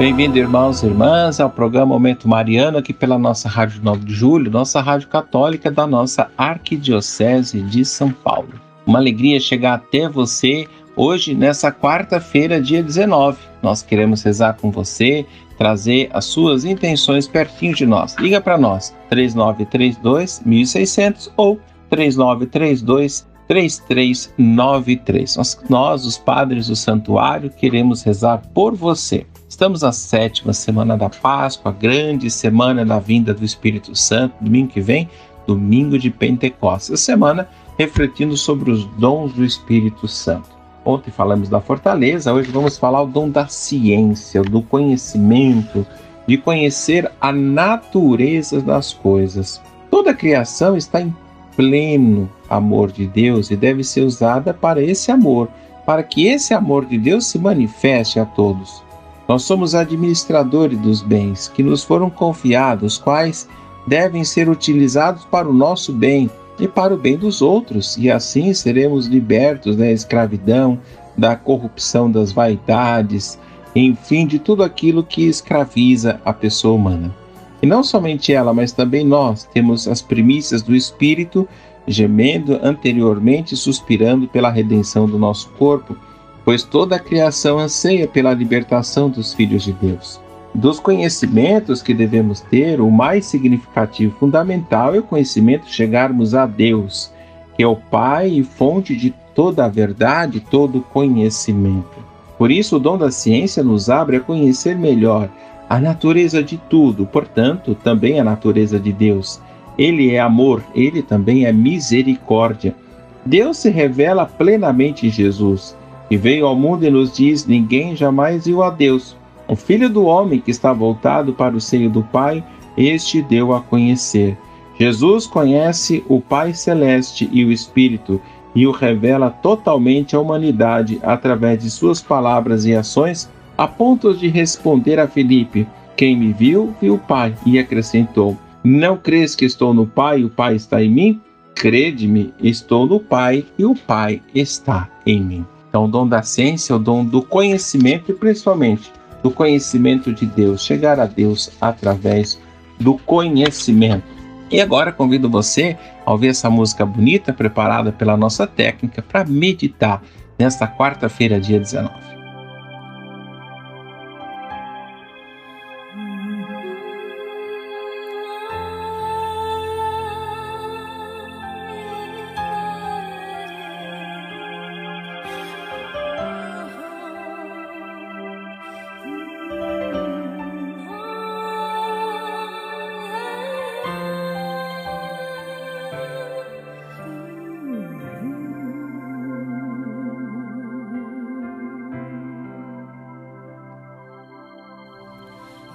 Bem-vindo, irmãos e irmãs, ao programa Momento Mariano, aqui pela nossa Rádio 9 de Julho, nossa rádio católica da nossa Arquidiocese de São Paulo. Uma alegria chegar até você hoje, nessa quarta-feira, dia 19. Nós queremos rezar com você, trazer as suas intenções pertinho de nós. Liga para nós, 3932 1600 ou 3932 3393. Nós, nós, os padres do santuário, queremos rezar por você. Estamos na sétima semana da Páscoa, grande semana da vinda do Espírito Santo, domingo que vem, domingo de Pentecostes. Semana refletindo sobre os dons do Espírito Santo. Ontem falamos da fortaleza, hoje vamos falar o dom da ciência, do conhecimento, de conhecer a natureza das coisas. Toda a criação está em pleno amor de Deus e deve ser usada para esse amor, para que esse amor de Deus se manifeste a todos. Nós somos administradores dos bens que nos foram confiados, quais devem ser utilizados para o nosso bem e para o bem dos outros, e assim seremos libertos da escravidão, da corrupção das vaidades, enfim, de tudo aquilo que escraviza a pessoa humana. E não somente ela, mas também nós temos as primícias do Espírito, gemendo anteriormente, suspirando pela redenção do nosso corpo pois toda a criação anseia pela libertação dos filhos de Deus. Dos conhecimentos que devemos ter, o mais significativo fundamental é o conhecimento chegarmos a Deus, que é o Pai e fonte de toda a verdade, todo conhecimento. Por isso, o dom da ciência nos abre a conhecer melhor a natureza de tudo, portanto, também a natureza de Deus. Ele é amor, ele também é misericórdia. Deus se revela plenamente em Jesus e veio ao mundo e nos diz: Ninguém jamais viu a Deus. O Filho do Homem que está voltado para o seio do Pai, este deu a conhecer. Jesus conhece o Pai Celeste e o Espírito e o revela totalmente à humanidade através de suas palavras e ações, a ponto de responder a Felipe: Quem me viu, viu o Pai, e acrescentou: Não crês que estou no Pai e o Pai está em mim? Crede-me, estou no Pai e o Pai está em mim. Então, o dom da ciência é o dom do conhecimento e principalmente do conhecimento de Deus, chegar a Deus através do conhecimento. E agora convido você a ouvir essa música bonita preparada pela nossa técnica para meditar nesta quarta-feira, dia 19.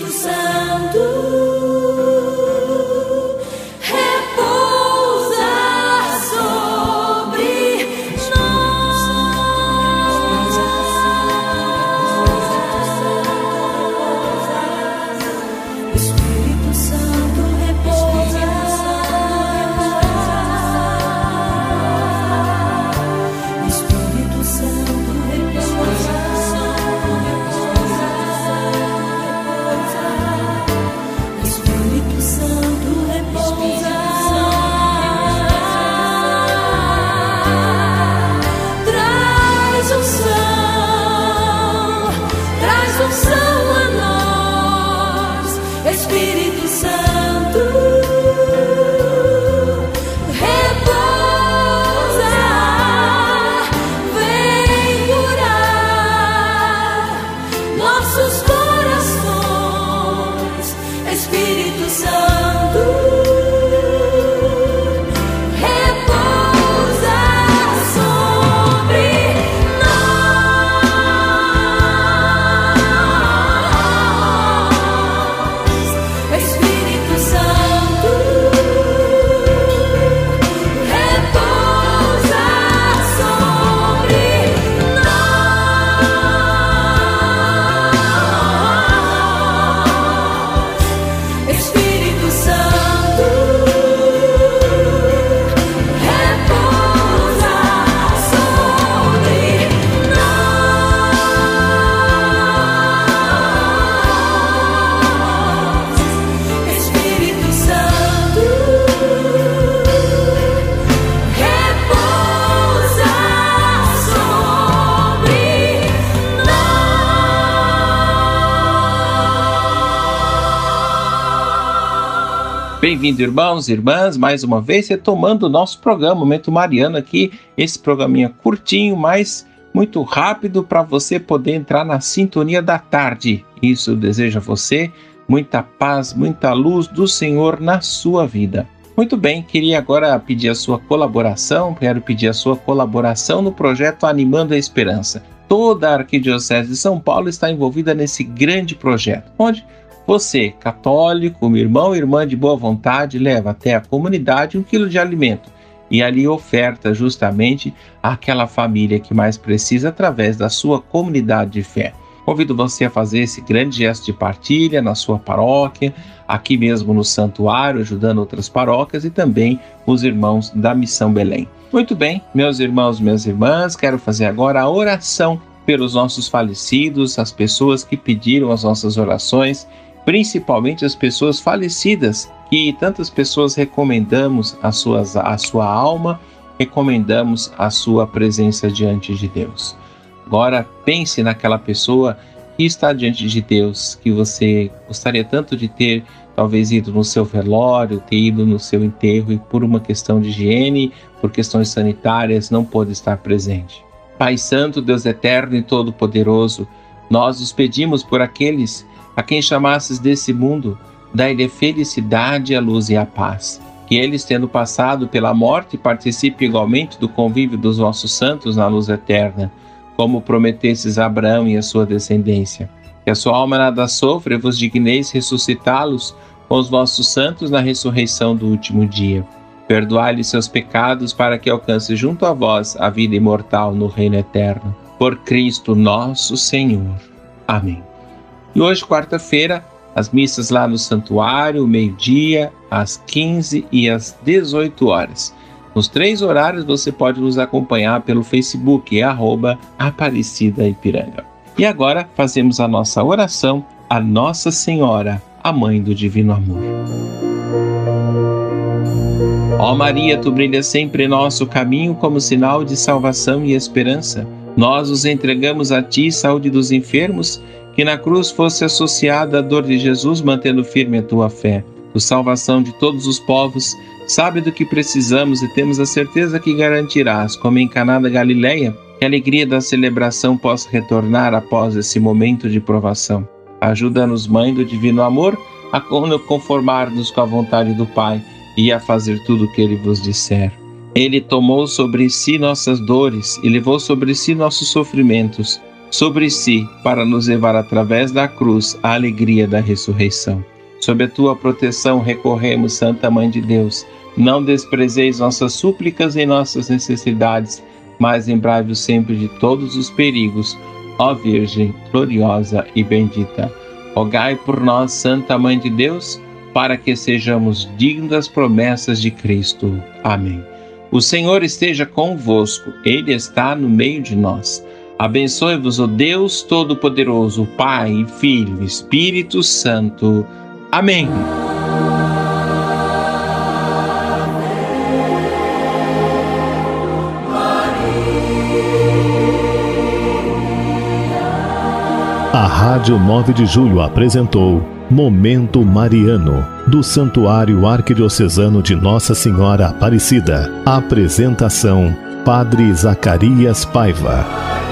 Espírito Santo. Spirit. Bem-vindo, irmãos e irmãs, mais uma vez retomando o nosso programa Momento Mariano aqui, esse programinha curtinho, mas muito rápido para você poder entrar na sintonia da tarde. Isso deseja a você muita paz, muita luz do Senhor na sua vida. Muito bem, queria agora pedir a sua colaboração, quero pedir a sua colaboração no projeto Animando a Esperança. Toda a Arquidiocese de São Paulo está envolvida nesse grande projeto, onde você, católico, meu irmão irmã de boa vontade, leva até a comunidade um quilo de alimento e ali oferta justamente àquela família que mais precisa através da sua comunidade de fé. Convido você a fazer esse grande gesto de partilha na sua paróquia, aqui mesmo no santuário, ajudando outras paróquias e também os irmãos da Missão Belém. Muito bem, meus irmãos, minhas irmãs, quero fazer agora a oração pelos nossos falecidos, as pessoas que pediram as nossas orações, principalmente as pessoas falecidas, que tantas pessoas recomendamos a, suas, a sua alma, recomendamos a sua presença diante de Deus. Agora pense naquela pessoa que está diante de Deus, que você gostaria tanto de ter, talvez ido no seu velório, ter ido no seu enterro e por uma questão de higiene, por questões sanitárias, não pôde estar presente. Pai Santo, Deus Eterno e Todo-Poderoso, nós os pedimos por aqueles a quem chamasses desse mundo, dai-lhe felicidade, a luz e a paz. Que eles, tendo passado pela morte, participem igualmente do convívio dos vossos santos na luz eterna como prometesses a Abraão e a sua descendência. Que a sua alma nada sofra vos digneis ressuscitá-los com os vossos santos na ressurreição do último dia. Perdoai-lhe seus pecados para que alcance junto a vós a vida imortal no reino eterno. Por Cristo nosso Senhor. Amém. E hoje, quarta-feira, as missas lá no santuário, meio-dia, às 15 e às 18 horas. Nos três horários você pode nos acompanhar pelo Facebook, é arroba Aparecida Ipiranga. E agora fazemos a nossa oração a Nossa Senhora, a Mãe do Divino Amor. Ó Maria, tu brilhas sempre em nosso caminho como sinal de salvação e esperança. Nós os entregamos a ti, saúde dos enfermos, que na cruz fosse associada a dor de Jesus, mantendo firme a tua fé. Por salvação de todos os povos, sabe do que precisamos e temos a certeza que garantirás, como em Caná da Galileia, que a alegria da celebração possa retornar após esse momento de provação. Ajuda-nos, Mãe do Divino Amor, a conformar-nos com a vontade do Pai e a fazer tudo o que Ele vos disser. Ele tomou sobre si nossas dores e levou sobre si nossos sofrimentos, sobre si, para nos levar através da cruz à alegria da ressurreição. Sob a tua proteção recorremos, Santa Mãe de Deus não desprezeis nossas súplicas e nossas necessidades, mas lembrai-vos sempre de todos os perigos, ó Virgem gloriosa e bendita. Rogai por nós, Santa Mãe de Deus, para que sejamos dignos das promessas de Cristo. Amém. O Senhor esteja convosco, Ele está no meio de nós. Abençoe-vos o Deus Todo-Poderoso, Pai, Filho Espírito Santo. Amém. A Rádio 9 de Julho apresentou Momento Mariano, do Santuário Arquidiocesano de Nossa Senhora Aparecida. Apresentação: Padre Zacarias Paiva.